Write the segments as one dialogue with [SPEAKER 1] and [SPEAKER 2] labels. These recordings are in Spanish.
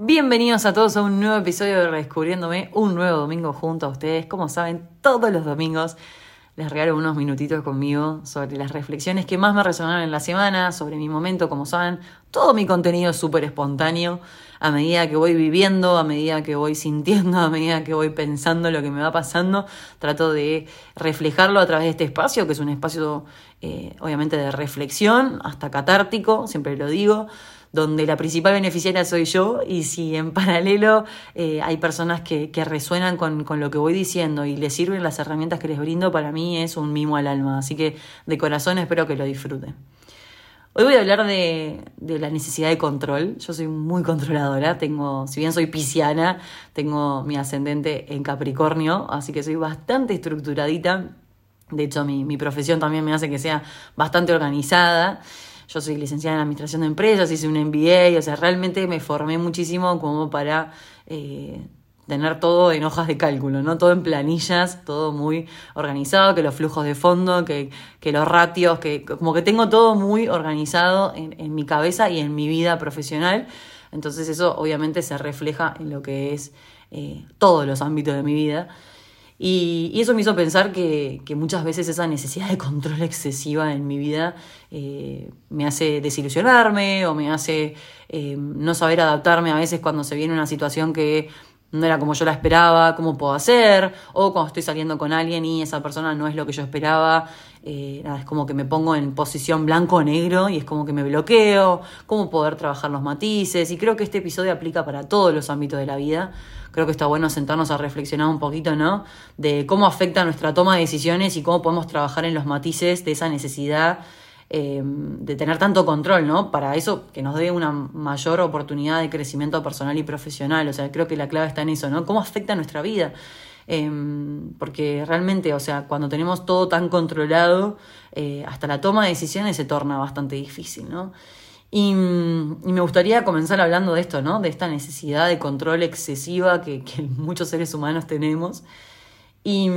[SPEAKER 1] Bienvenidos a todos a un nuevo episodio de Redescubriéndome, un nuevo domingo junto a ustedes. Como saben, todos los domingos les regalo unos minutitos conmigo sobre las reflexiones que más me resonaron en la semana, sobre mi momento, como saben, todo mi contenido es súper espontáneo, a medida que voy viviendo, a medida que voy sintiendo, a medida que voy pensando lo que me va pasando, trato de reflejarlo a través de este espacio, que es un espacio eh, obviamente de reflexión, hasta catártico, siempre lo digo donde la principal beneficiaria soy yo y si en paralelo eh, hay personas que, que resuenan con, con, lo que voy diciendo y les sirven las herramientas que les brindo, para mí es un mimo al alma. Así que de corazón espero que lo disfruten. Hoy voy a hablar de, de, la necesidad de control. Yo soy muy controladora, tengo, si bien soy pisciana, tengo mi ascendente en Capricornio, así que soy bastante estructuradita. De hecho, mi, mi profesión también me hace que sea bastante organizada. Yo soy licenciada en Administración de Empresas, hice un MBA, o sea, realmente me formé muchísimo como para eh, tener todo en hojas de cálculo, ¿no? Todo en planillas, todo muy organizado, que los flujos de fondo, que, que los ratios, que como que tengo todo muy organizado en, en mi cabeza y en mi vida profesional. Entonces eso obviamente se refleja en lo que es eh, todos los ámbitos de mi vida. Y, y, eso me hizo pensar que, que, muchas veces esa necesidad de control excesiva en mi vida eh, me hace desilusionarme o me hace eh, no saber adaptarme a veces cuando se viene una situación que no era como yo la esperaba, cómo puedo hacer, o cuando estoy saliendo con alguien y esa persona no es lo que yo esperaba, eh, nada, es como que me pongo en posición blanco o negro y es como que me bloqueo, cómo poder trabajar los matices, y creo que este episodio aplica para todos los ámbitos de la vida creo que está bueno sentarnos a reflexionar un poquito, ¿no? De cómo afecta nuestra toma de decisiones y cómo podemos trabajar en los matices de esa necesidad eh, de tener tanto control, ¿no? Para eso que nos dé una mayor oportunidad de crecimiento personal y profesional. O sea, creo que la clave está en eso, ¿no? ¿Cómo afecta nuestra vida? Eh, porque realmente, o sea, cuando tenemos todo tan controlado, eh, hasta la toma de decisiones se torna bastante difícil, ¿no? Y, me gustaría comenzar hablando de esto, ¿no? De esta necesidad de control excesiva que, que muchos seres humanos tenemos. Y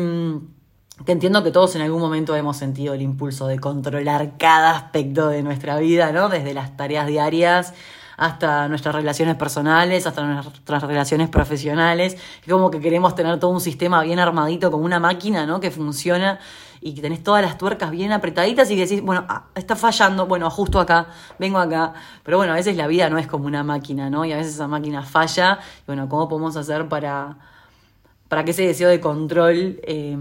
[SPEAKER 1] que entiendo que todos en algún momento hemos sentido el impulso de controlar cada aspecto de nuestra vida, ¿no? Desde las tareas diarias hasta nuestras relaciones personales, hasta nuestras relaciones profesionales. Es como que queremos tener todo un sistema bien armadito, como una máquina, ¿no? Que funciona y que tenés todas las tuercas bien apretaditas y decís, bueno, ah, está fallando, bueno, ajusto acá, vengo acá. Pero bueno, a veces la vida no es como una máquina, ¿no? Y a veces esa máquina falla. Y bueno, ¿cómo podemos hacer para, para que ese deseo de control, eh,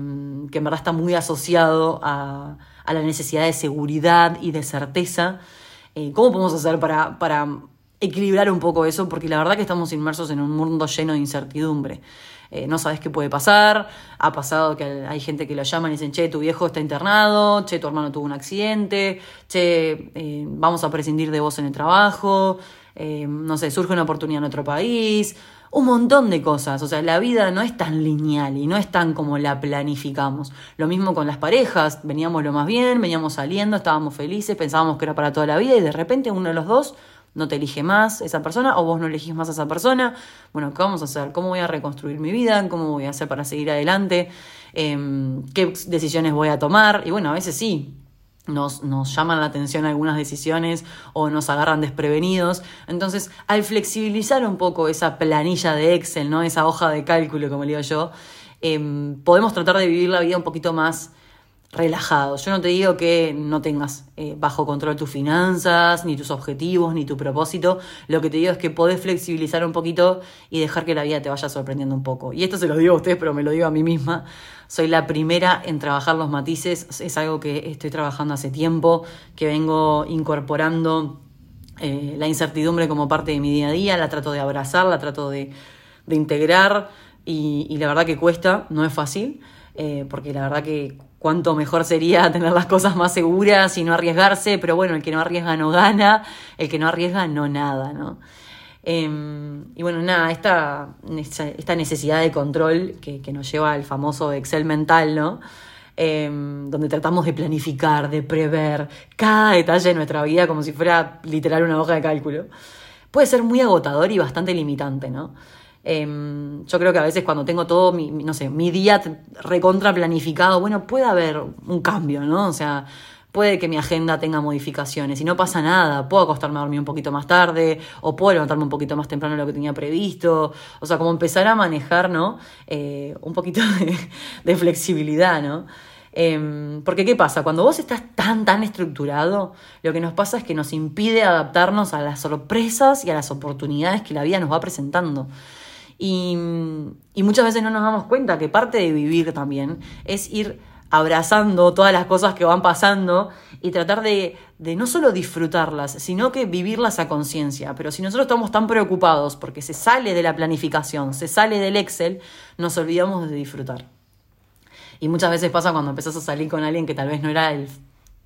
[SPEAKER 1] que en verdad está muy asociado a, a, la necesidad de seguridad y de certeza, eh, ¿cómo podemos hacer para, para equilibrar un poco eso? Porque la verdad que estamos inmersos en un mundo lleno de incertidumbre. Eh, no sabes qué puede pasar. Ha pasado que hay gente que lo llaman y dicen, che, tu viejo está internado, che, tu hermano tuvo un accidente, che, eh, vamos a prescindir de vos en el trabajo, eh, no sé, surge una oportunidad en otro país, un montón de cosas. O sea, la vida no es tan lineal y no es tan como la planificamos. Lo mismo con las parejas, veníamos lo más bien, veníamos saliendo, estábamos felices, pensábamos que era para toda la vida y de repente uno de los dos no te elige más esa persona o vos no elegís más a esa persona. Bueno, ¿qué vamos a hacer? ¿Cómo voy a reconstruir mi vida? ¿Cómo voy a hacer para seguir adelante? Eh, ¿Qué decisiones voy a tomar? Y bueno, a veces sí. Nos, nos llaman la atención algunas decisiones o nos agarran desprevenidos. Entonces, al flexibilizar un poco esa planilla de Excel, ¿no? esa hoja de cálculo, como le digo yo, eh, podemos tratar de vivir la vida un poquito más relajado. Yo no te digo que no tengas eh, bajo control tus finanzas, ni tus objetivos, ni tu propósito. Lo que te digo es que podés flexibilizar un poquito y dejar que la vida te vaya sorprendiendo un poco. Y esto se lo digo a ustedes, pero me lo digo a mí misma. Soy la primera en trabajar los matices. Es algo que estoy trabajando hace tiempo, que vengo incorporando eh, la incertidumbre como parte de mi día a día. La trato de abrazar, la trato de, integrar. Y, y, la verdad que cuesta, no es fácil. Eh, porque la verdad que cuánto mejor sería tener las cosas más seguras y no arriesgarse, pero bueno, el que no arriesga no gana, el que no arriesga no nada, ¿no? Eh, y bueno, nada, esta, esta necesidad de control que, nos lleva al famoso Excel mental, ¿no? Eh, donde tratamos de planificar, de prever cada detalle de nuestra vida como si fuera literal una hoja de cálculo, puede ser muy agotador y bastante limitante, ¿no? Eh, yo creo que a veces cuando tengo todo mi, no sé, mi día recontra planificado, bueno, puede haber un cambio, ¿no? O sea, puede que mi agenda tenga modificaciones y no pasa nada, puedo acostarme a dormir un poquito más tarde o puedo levantarme un poquito más temprano de lo que tenía previsto, o sea, como empezar a manejar, ¿no? Eh, un poquito de, flexibilidad, ¿no? Em, porque ¿qué pasa? Cuando vos estás tan, tan estructurado, lo que nos pasa es que nos impide adaptarnos a las sorpresas y a las oportunidades que la vida nos va presentando. Y, muchas veces no nos damos cuenta que parte de vivir también es ir abrazando todas las cosas que van pasando y tratar de, no solo disfrutarlas, sino que vivirlas a conciencia. Pero si nosotros estamos tan preocupados porque se sale de la planificación, se sale del Excel, nos olvidamos de disfrutar. Y muchas veces pasa cuando empezás a salir con alguien que tal vez no era el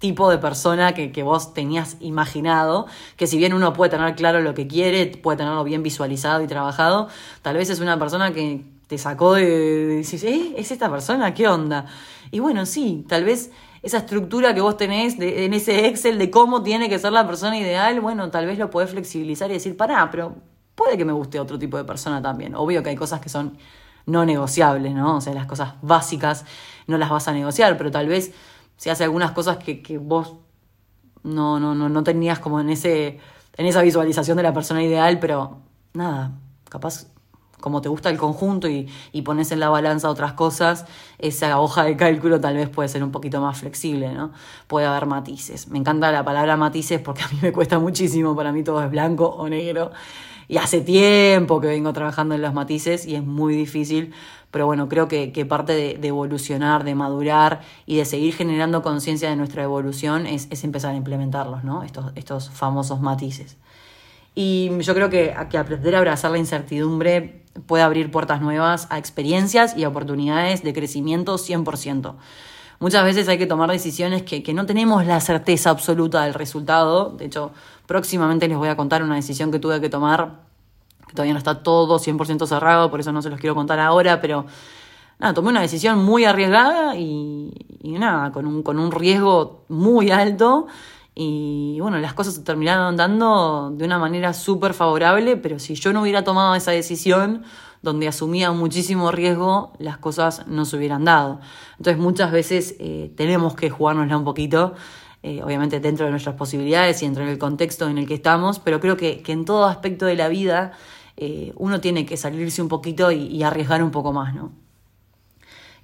[SPEAKER 1] tipo de persona que, vos tenías imaginado, que si bien uno puede tener claro lo que quiere, puede tenerlo bien visualizado y trabajado, tal vez es una persona que te sacó de, decir, ¿eh? ¿Es esta persona? ¿Qué onda? Y bueno, sí, tal vez esa estructura que vos tenés en ese Excel de cómo tiene que ser la persona ideal, bueno, tal vez lo podés flexibilizar y decir, pará, pero puede que me guste otro tipo de persona también. Obvio que hay cosas que son no negociables, ¿no? O sea, las cosas básicas no las vas a negociar, pero tal vez si hace algunas cosas que, que vos no, no, no, no tenías como en ese en esa visualización de la persona ideal, pero nada, capaz como te gusta el conjunto y, y pones en la balanza otras cosas, esa hoja de cálculo tal vez puede ser un poquito más flexible, ¿no? Puede haber matices. Me encanta la palabra matices porque a mí me cuesta muchísimo, para mí todo es blanco o negro. Y hace tiempo que vengo trabajando en los matices y es muy difícil, pero bueno, creo que, parte de, evolucionar, de madurar y de seguir generando conciencia de nuestra evolución es, es, empezar a implementarlos, ¿no? Estos, estos famosos matices. Y yo creo que, que aprender a abrazar la incertidumbre puede abrir puertas nuevas a experiencias y oportunidades de crecimiento 100%. Muchas veces hay que tomar decisiones que, que, no tenemos la certeza absoluta del resultado. De hecho, próximamente les voy a contar una decisión que tuve que tomar, que todavía no está todo 100% cerrado, por eso no se los quiero contar ahora, pero nada, tomé una decisión muy arriesgada y, nada, con un, con un riesgo muy alto y bueno, las cosas se terminaron dando de una manera súper favorable, pero si yo no hubiera tomado esa decisión, donde asumía muchísimo riesgo, las cosas no se hubieran dado. Entonces muchas veces eh, tenemos que jugárnosla un poquito, eh, obviamente dentro de nuestras posibilidades y dentro del contexto en el que estamos, pero creo que, en todo aspecto de la vida eh, uno tiene que salirse un poquito y arriesgar un poco más, ¿no?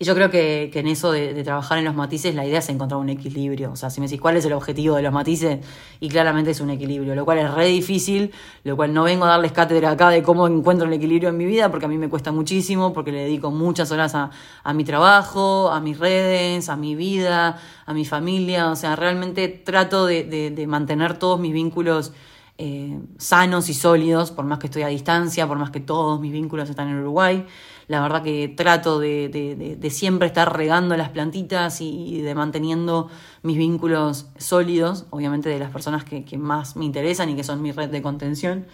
[SPEAKER 1] Y yo creo que, en eso de, trabajar en los matices, la idea es encontrar un equilibrio. O sea, si me decís cuál es el objetivo de los matices, y claramente es un equilibrio, lo cual es re difícil, lo cual no vengo a darles cátedra acá de cómo encuentro el equilibrio en mi vida, porque a mí me cuesta muchísimo, porque le dedico muchas horas a, mi trabajo, a mis redes, a mi vida, a mi familia. O sea, realmente trato de, mantener todos mis vínculos. Eh, sanos y sólidos, por más que estoy a distancia, por más que todos mis vínculos están en Uruguay. La verdad que trato de, siempre estar regando las plantitas y de manteniendo mis vínculos sólidos, obviamente de las personas que, más me interesan y que son mi red de contención.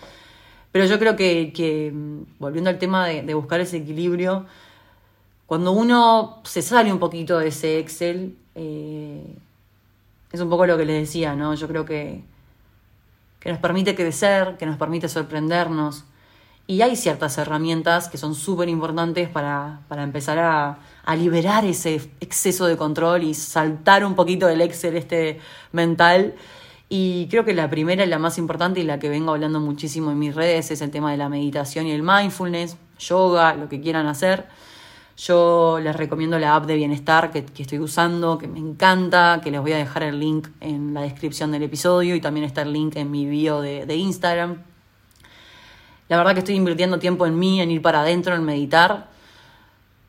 [SPEAKER 1] Pero yo creo que, volviendo al tema de, buscar ese equilibrio, cuando uno se sale un poquito de ese Excel, eh, es un poco lo que les decía, ¿no? Yo creo que, que nos permite crecer, que nos permite sorprendernos, y hay ciertas herramientas que son súper importantes para, empezar a, liberar ese exceso de control y saltar un poquito del Excel este mental. Y creo que la primera y la más importante y la que vengo hablando muchísimo en mis redes es el tema de la meditación y el mindfulness, yoga, lo que quieran hacer. Yo les recomiendo la app de bienestar que, estoy usando, que me encanta, que les voy a dejar el link en la descripción del episodio y también está el link en mi bio de, de Instagram la verdad que estoy invirtiendo tiempo en mí, en ir para adentro, en meditar.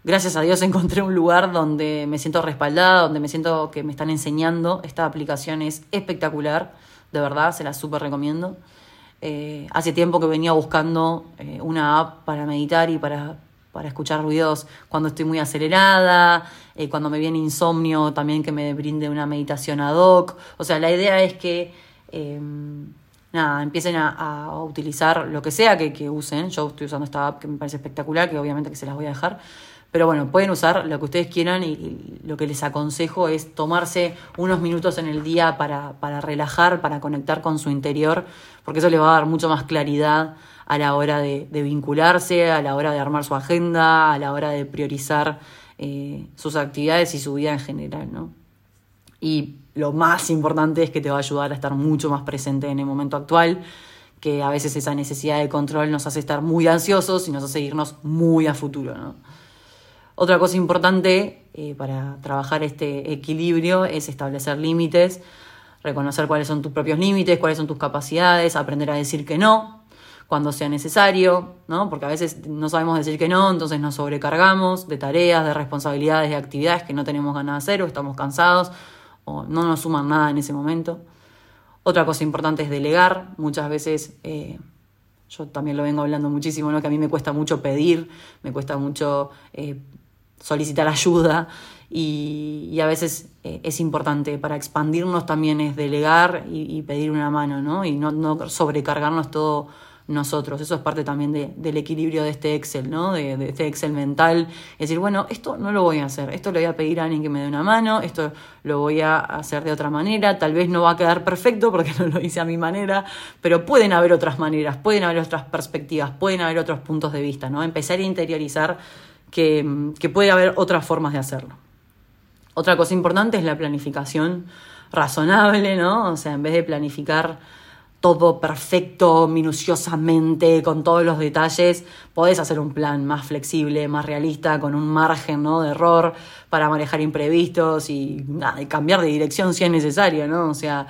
[SPEAKER 1] Gracias a Dios encontré un lugar donde me siento respaldada, donde me siento que me están enseñando. Esta aplicación es espectacular, de verdad, se la súper recomiendo. Eh, hace tiempo que venía buscando eh, una app para meditar y para, para escuchar ruidos cuando estoy muy acelerada, eh, cuando me viene insomnio, también que me brinde una meditación ad hoc. O sea, la idea es que nada, empiecen a, utilizar lo que sea que, usen. Yo estoy usando esta app que me parece espectacular, que obviamente que se las voy a dejar. Pero bueno, pueden usar lo que ustedes quieran y, lo que les aconsejo es tomarse unos minutos en el día para, para, relajar, para conectar con su interior, porque eso les va a dar mucho más claridad a la hora de, vincularse, a la hora de armar su agenda, a la hora de priorizar eh, sus actividades y su vida en general, ¿no? Y lo más importante es que te va a ayudar a estar mucho más presente en el momento actual, que a veces esa necesidad de control nos hace estar muy ansiosos y nos hace irnos muy a futuro. ¿no? Otra cosa importante eh, para trabajar este equilibrio es establecer límites, reconocer cuáles son tus propios límites, cuáles son tus capacidades, aprender a decir que no cuando sea necesario, ¿no? Porque a veces no sabemos decir que no, entonces nos sobrecargamos de tareas, de responsabilidades, de actividades que no tenemos ganas de hacer o estamos cansados o no nos suman nada en ese momento. Otra cosa importante es delegar. Muchas veces, eh, yo también lo vengo hablando muchísimo, ¿no? que a mí me cuesta mucho pedir, me cuesta mucho eh, solicitar ayuda y, a veces eh, es importante para expandirnos también es delegar y, pedir una mano, ¿no? Y no, no sobrecargarnos todo nosotros. Eso es parte también de, del equilibrio de este Excel, ¿no? De, este Excel mental. Es decir, bueno, esto no lo voy a hacer, esto le voy a pedir a alguien que me dé una mano, esto lo voy a hacer de otra manera, tal vez no va a quedar perfecto porque no lo hice a mi manera, pero pueden haber otras maneras, pueden haber otras perspectivas, pueden haber otros puntos de vista, ¿no? Empezar a interiorizar que, que puede haber otras formas de hacerlo. Otra cosa importante es la planificación razonable, ¿no? O sea, en vez de planificar todo perfecto, minuciosamente, con todos los detalles, podés hacer un plan más flexible, más realista, con un margen ¿no? de error para manejar imprevistos y, cambiar de dirección si es necesario, ¿no? O sea,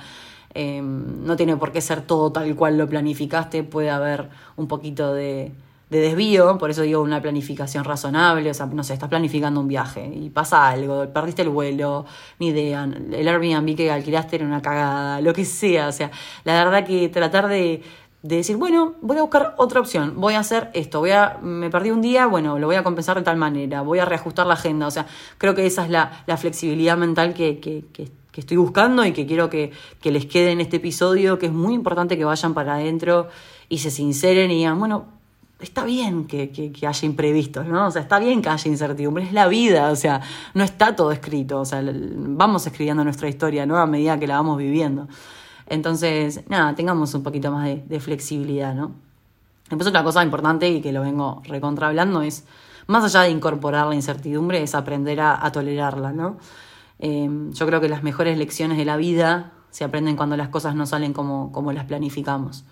[SPEAKER 1] em, no tiene por qué ser todo tal cual lo planificaste, puede haber un poquito de, de desvío, por eso digo una planificación razonable, o sea, no sé, estás planificando un viaje y pasa algo, perdiste el vuelo, ni idea, el Airbnb que alquilaste era una cagada, lo que sea, o sea, la verdad que tratar de, decir, bueno, voy a buscar otra opción, voy a hacer esto, voy a, me perdí un día, bueno, lo voy a compensar de tal manera, voy a reajustar la agenda, o sea, creo que esa es la, la flexibilidad mental que, que, que, estoy buscando y que quiero que, que les quede en este episodio, que es muy importante que vayan para adentro y se sinceren y digan, bueno, está bien que, que, haya imprevistos, ¿no? O sea, está bien que haya incertidumbre, es la vida, o sea, no está todo escrito, o sea, vamos escribiendo nuestra historia, ¿no? A medida que la vamos viviendo. Entonces, nada, tengamos un poquito más de, flexibilidad, ¿no? Después otra cosa importante y que lo vengo recontra hablando es, más allá de incorporar la incertidumbre, es aprender a, tolerarla, ¿no? Em, yo creo que las mejores lecciones de la vida se aprenden cuando las cosas no salen como, como las planificamos.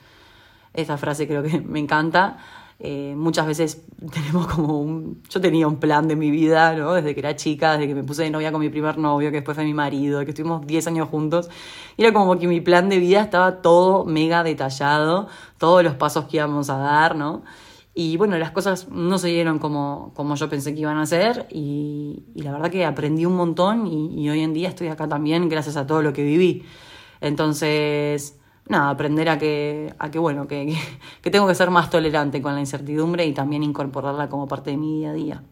[SPEAKER 1] Esta frase creo que me encanta. Eh, muchas veces tenemos como un... Yo tenía un plan de mi vida, ¿no? Desde que era chica, desde que me puse de novia con mi primer novio, que después fue mi marido, que estuvimos 10 años juntos. Y era como que mi plan de vida estaba todo mega detallado, todos los pasos que íbamos a dar, ¿no? Y bueno, las cosas no se dieron como, como yo pensé que iban a ser y, la verdad que aprendí un montón y, y hoy en día estoy acá también gracias a todo lo que viví. Entonces, nada, aprender a que, a que bueno, que, que, tengo que ser más tolerante con la incertidumbre y también incorporarla como parte de mi día a día.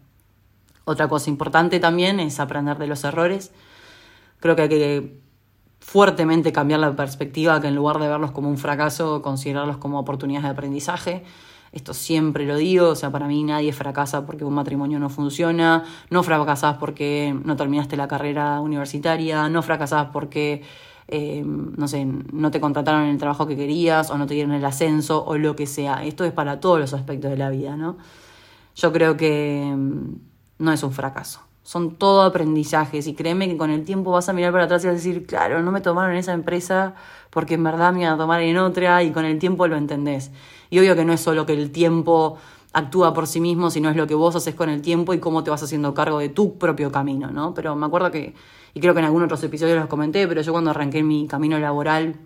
[SPEAKER 1] Otra cosa importante también es aprender de los errores. Creo que hay que fuertemente cambiar la perspectiva, que en lugar de verlos como un fracaso, considerarlos como oportunidades de aprendizaje. Esto siempre lo digo, o sea, para mí nadie fracasa porque un matrimonio no funciona, no fracasás porque no terminaste la carrera universitaria, no fracasás porque eh, no sé, no te contrataron en el trabajo que querías o no te dieron el ascenso o lo que sea. Esto es para todos los aspectos de la vida, ¿no? Yo creo que mm, no es un fracaso. Son todo aprendizajes y créeme que con el tiempo vas a mirar para atrás y vas a decir, claro, no me tomaron en esa empresa porque en verdad me iban a tomar en otra y con el tiempo lo entendés. Y obvio que no es solo que el tiempo actúa por sí mismo, sino es lo que vos haces con el tiempo y cómo te vas haciendo cargo de tu propio camino, ¿no? Pero me acuerdo que y creo que en algunos otros episodios los comenté, pero yo cuando arranqué mi camino laboral,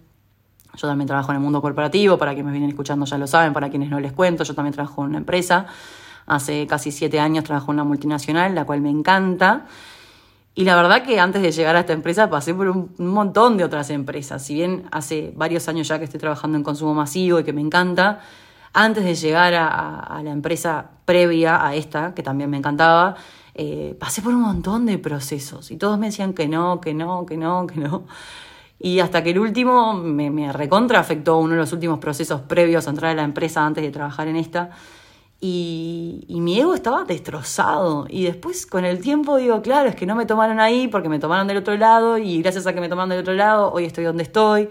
[SPEAKER 1] yo también trabajo en el mundo corporativo, para quienes me vienen escuchando ya lo saben, para quienes no les cuento, yo también trabajo en una empresa, hace casi siete años trabajo en una multinacional, la cual me encanta. Y la verdad que antes de llegar a esta empresa pasé por un, montón de otras empresas. Si bien hace varios años ya que estoy trabajando en consumo masivo y que me encanta, antes de llegar a la empresa previa a esta, que también me encantaba, eh, pasé por un montón de procesos y todos me decían que no, que no, que no, que no. Y hasta que el último me, me recontra afectó uno de los últimos procesos previos a entrar a la empresa antes de trabajar en esta. Y, y, mi ego estaba destrozado. Y después con el tiempo digo, claro, es que no me tomaron ahí porque me tomaron del otro lado y gracias a que me tomaron del otro lado, hoy estoy donde estoy.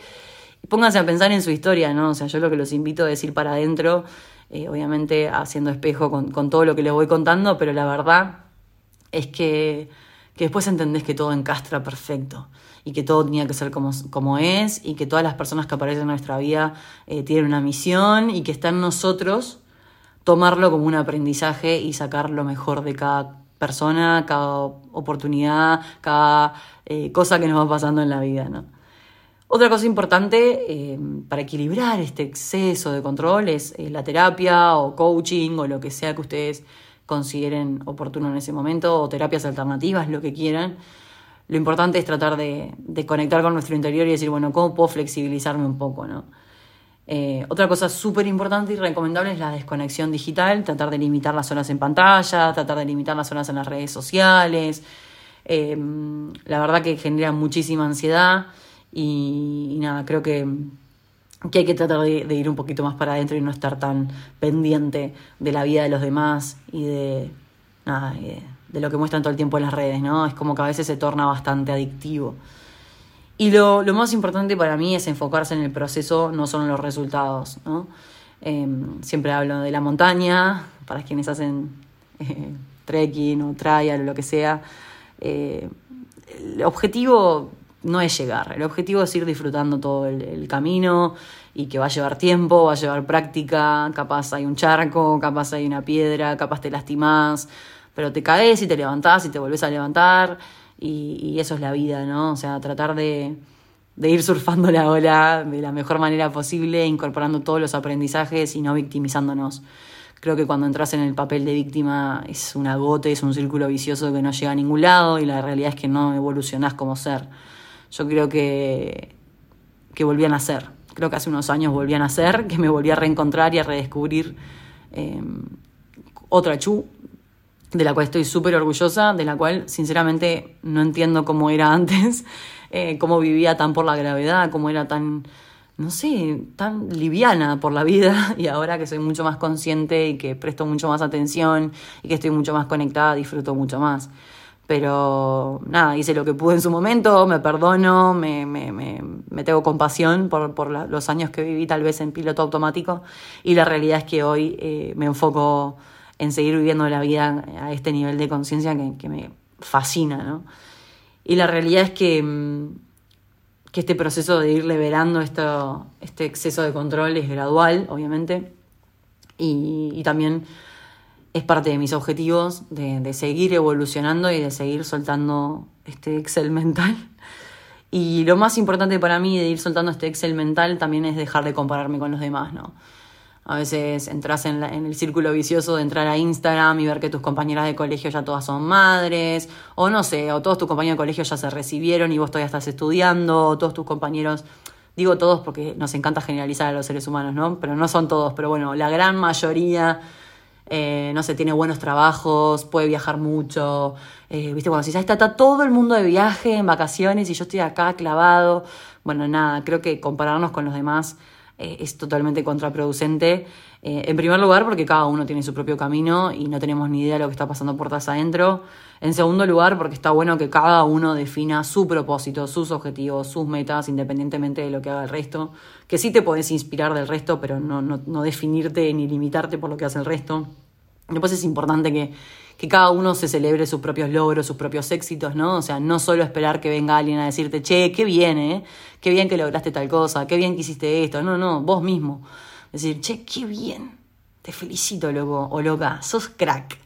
[SPEAKER 1] Pónganse a pensar en su historia, ¿no? O sea, yo lo que los invito a decir para adentro, eh, obviamente haciendo espejo con, con todo lo que les voy contando, pero la verdad es que, que después entendés que todo encastra perfecto y que todo tenía que ser como, como es y que todas las personas que aparecen en nuestra vida eh, tienen una misión y que está en nosotros tomarlo como un aprendizaje y sacar lo mejor de cada persona, cada oportunidad, cada eh, cosa que nos va pasando en la vida, ¿no? Otra cosa importante eh, para equilibrar este exceso de control es la terapia o coaching o lo que sea que ustedes consideren oportuno en ese momento o terapias alternativas, lo que quieran. Lo importante es tratar de, conectar con nuestro interior y decir, bueno, ¿cómo puedo flexibilizarme un poco? ¿no? Eh, otra cosa súper importante y recomendable es la desconexión digital, tratar de limitar las horas en pantalla, tratar de limitar las horas en las redes sociales. Eh, la verdad que genera muchísima ansiedad y, nada, creo que, hay que tratar de, ir un poquito más para adentro y no estar tan pendiente de la vida de los demás y de, nada, de lo que muestran todo el tiempo en las redes, ¿no? Es como que a veces se torna bastante adictivo. Y lo, más importante para mí es enfocarse en el proceso, no solo en los resultados, ¿no? Em, siempre hablo de la montaña, para quienes hacen eh, trekking o trial o lo que sea. Eh, el objetivo no es llegar, el objetivo es ir disfrutando todo el, camino y que va a llevar tiempo, va a llevar práctica, capaz hay un charco, capaz hay una piedra, capaz te lastimás, pero te caes y te levantás y te volvés a levantar y, eso es la vida, ¿no? O sea, tratar de, ir surfando la ola de la mejor manera posible, incorporando todos los aprendizajes y no victimizándonos. Creo que cuando entras en el papel de víctima es un agote, es un círculo vicioso que no llega a ningún lado y la realidad es que no evolucionás como ser. Yo creo que, que volví a nacer. Creo que hace unos años volví a nacer, que me volví a reencontrar y a redescubrir eh, otra Chu, de la cual estoy súper orgullosa, de la cual sinceramente no entiendo cómo era antes, eh, cómo vivía tan por la gravedad, cómo era tan, no sé, tan liviana por la vida y ahora que soy mucho más consciente y que presto mucho más atención y que estoy mucho más conectada, disfruto mucho más. Pero nada, hice lo que pude en su momento, me perdono, me, me, me, me tengo compasión por, por los años que viví tal vez en piloto automático y la realidad es que hoy eh, me enfoco en seguir viviendo la vida a este nivel de conciencia que, me fascina, ¿no? Y la realidad es que, mm, que este proceso de ir liberando esto, este exceso de control es gradual, obviamente, y, también es parte de mis objetivos de, seguir evolucionando y de seguir soltando este Excel mental. Y lo más importante para mí de ir soltando este Excel mental también es dejar de compararme con los demás, ¿no? A veces entras en, el círculo vicioso de entrar a Instagram y ver que tus compañeras de colegio ya todas son madres, o no sé, o todos tus compañeros de colegio ya se recibieron y vos todavía estás estudiando, o todos tus compañeros, digo todos porque nos encanta generalizar a los seres humanos, ¿no? Pero no son todos, pero bueno, la gran mayoría, eh, no sé, tiene buenos trabajos, puede viajar mucho, eh, viste, cuando decís, ahí está, está todo el mundo de viaje, en vacaciones, y yo estoy acá clavado, bueno, nada, creo que compararnos con los demás eh, es totalmente contraproducente. Eh, en primer lugar, porque cada uno tiene su propio camino y no tenemos ni idea de lo que está pasando puertas adentro. En segundo lugar, porque está bueno que cada uno defina su propósito, sus objetivos, sus metas, independientemente de lo que haga el resto. Que sí te podés inspirar del resto, pero no, no, no definirte ni limitarte por lo que hace el resto. Después es importante que, que, cada uno se celebre sus propios logros, sus propios éxitos, ¿no? O sea, no solo esperar que venga alguien a decirte, che, qué bien, ¿eh? Qué bien que lograste tal cosa, qué bien que hiciste esto. No, no, vos mismo. Decir, che, qué bien. Te felicito, loco o loca. Sos crack.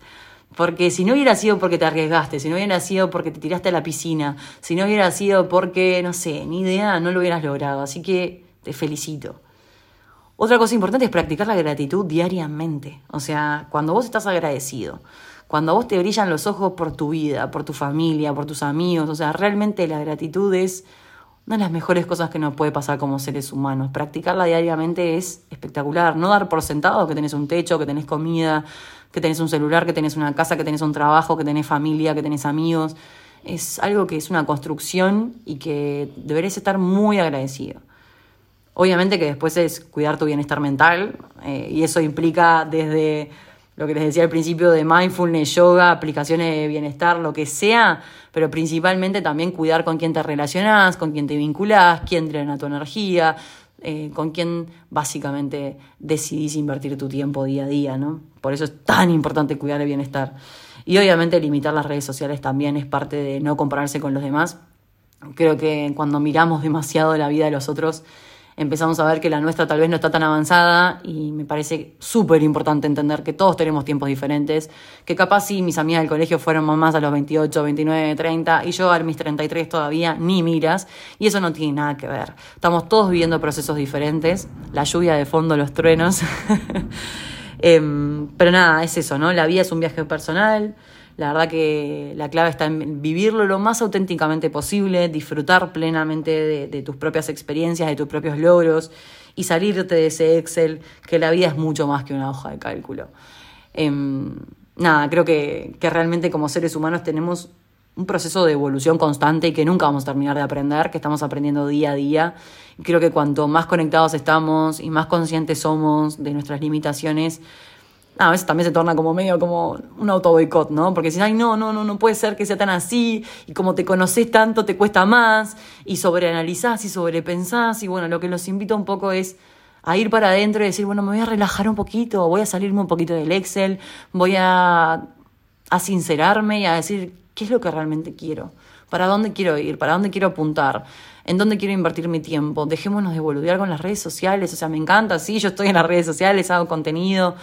[SPEAKER 1] Porque si no hubiera sido porque te arriesgaste, si no hubiera sido porque te tiraste a la piscina, si no hubiera sido porque, no sé, ni idea, no lo hubieras logrado. Así que te felicito. Otra cosa importante es practicar la gratitud diariamente. O sea, cuando vos estás agradecido, cuando vos te brillan los ojos por tu vida, por tu familia, por tus amigos, o sea, realmente la gratitud es una de las mejores cosas que nos puede pasar como seres humanos. Practicarla diariamente es espectacular. No dar por sentado que tenés un techo, que tenés comida, que tenés un celular, que tenés una casa, que tenés un trabajo, que tenés familia, que tenés amigos. Es algo que es una construcción y que deberías estar muy agradecido. Obviamente que después es cuidar tu bienestar mental eh, y eso implica desde lo que les decía al principio de mindfulness, yoga, aplicaciones de bienestar, lo que sea, pero principalmente también cuidar con quién te relacionás, con quién te vinculás, quién drena tu energía, eh, con quién básicamente decidís invertir tu tiempo día a día, ¿no? Por eso es tan importante cuidar el bienestar. Y obviamente limitar las redes sociales también es parte de no compararse con los demás Creo que cuando miramos demasiado la vida de los otros, empezamos a ver que la nuestra tal vez no está tan avanzada y me parece súper importante entender que todos tenemos tiempos diferentes, que capaz sí mis amigas del colegio fueron mamás a los 28, 29, 30 y yo a mis 33 todavía ni miras y eso no tiene nada que ver. Estamos todos viviendo procesos diferentes, la lluvia de fondo, los truenos. Em, pero nada, es eso, ¿no? La vida es un viaje personal. La verdad que la clave está en vivirlo lo más auténticamente posible, disfrutar plenamente de, tus propias experiencias, de tus propios logros y salirte de ese Excel, que la vida es mucho más que una hoja de cálculo. Em, nada, creo que, que realmente como seres humanos tenemos un proceso de evolución constante y que nunca vamos a terminar de aprender, que estamos aprendiendo día a día. Creo que cuanto más conectados estamos y más conscientes somos de nuestras limitaciones, a veces también se torna como medio como un auto boicot, ¿no? Porque si ay, no, no, no, no puede ser que sea tan así, y como te conoces tanto te cuesta más, y sobreanalizás y sobrepensás, y bueno, lo que los invito un poco es a ir para adentro y decir, bueno, me voy a relajar un poquito, voy a salirme un poquito del Excel, voy a, a sincerarme y a decir qué es lo que realmente quiero, para dónde quiero ir, para dónde quiero apuntar, en dónde quiero invertir mi tiempo, dejémonos de boludear con las redes sociales, o sea, me encanta, sí, yo estoy en las redes sociales, hago contenido,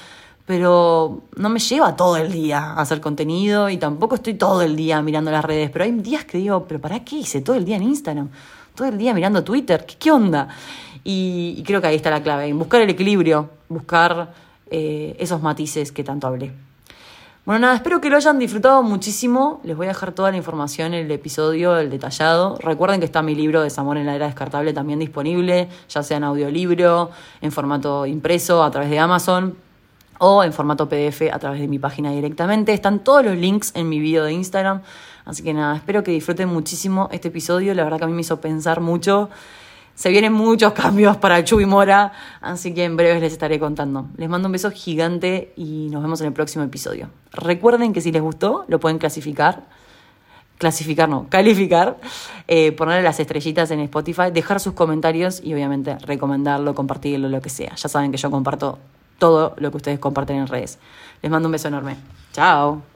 [SPEAKER 1] pero no me lleva todo el día a hacer contenido y tampoco estoy todo el día mirando las redes, pero hay días que digo, pero ¿para qué hice todo el día en Instagram? Todo el día mirando Twitter, ¿qué, onda? Y, creo que ahí está la clave, en buscar el equilibrio, buscar eh, esos matices que tanto hablé. Bueno, nada, espero que lo hayan disfrutado muchísimo. Les voy a dejar toda la información en el episodio, el detallado. Recuerden que está mi libro Desamor en la era descartable también disponible, ya sea en audiolibro, en formato impreso, a través de Amazon o en formato PDF a través de mi página directamente. Están todos los links en mi video de Instagram. Así que nada, espero que disfruten muchísimo este episodio. La verdad que a mí me hizo pensar mucho. Se vienen muchos cambios para Chuy Mora, así que en breve les estaré contando. Les mando un beso gigante y nos vemos en el próximo episodio. Recuerden que si les gustó, lo pueden clasificar. Clasificar, no, calificar, eh, ponerle las estrellitas en Spotify, dejar sus comentarios y obviamente recomendarlo, compartirlo, lo que sea. Ya saben que yo comparto todo lo que ustedes comparten en redes. Les mando un beso enorme. Chao.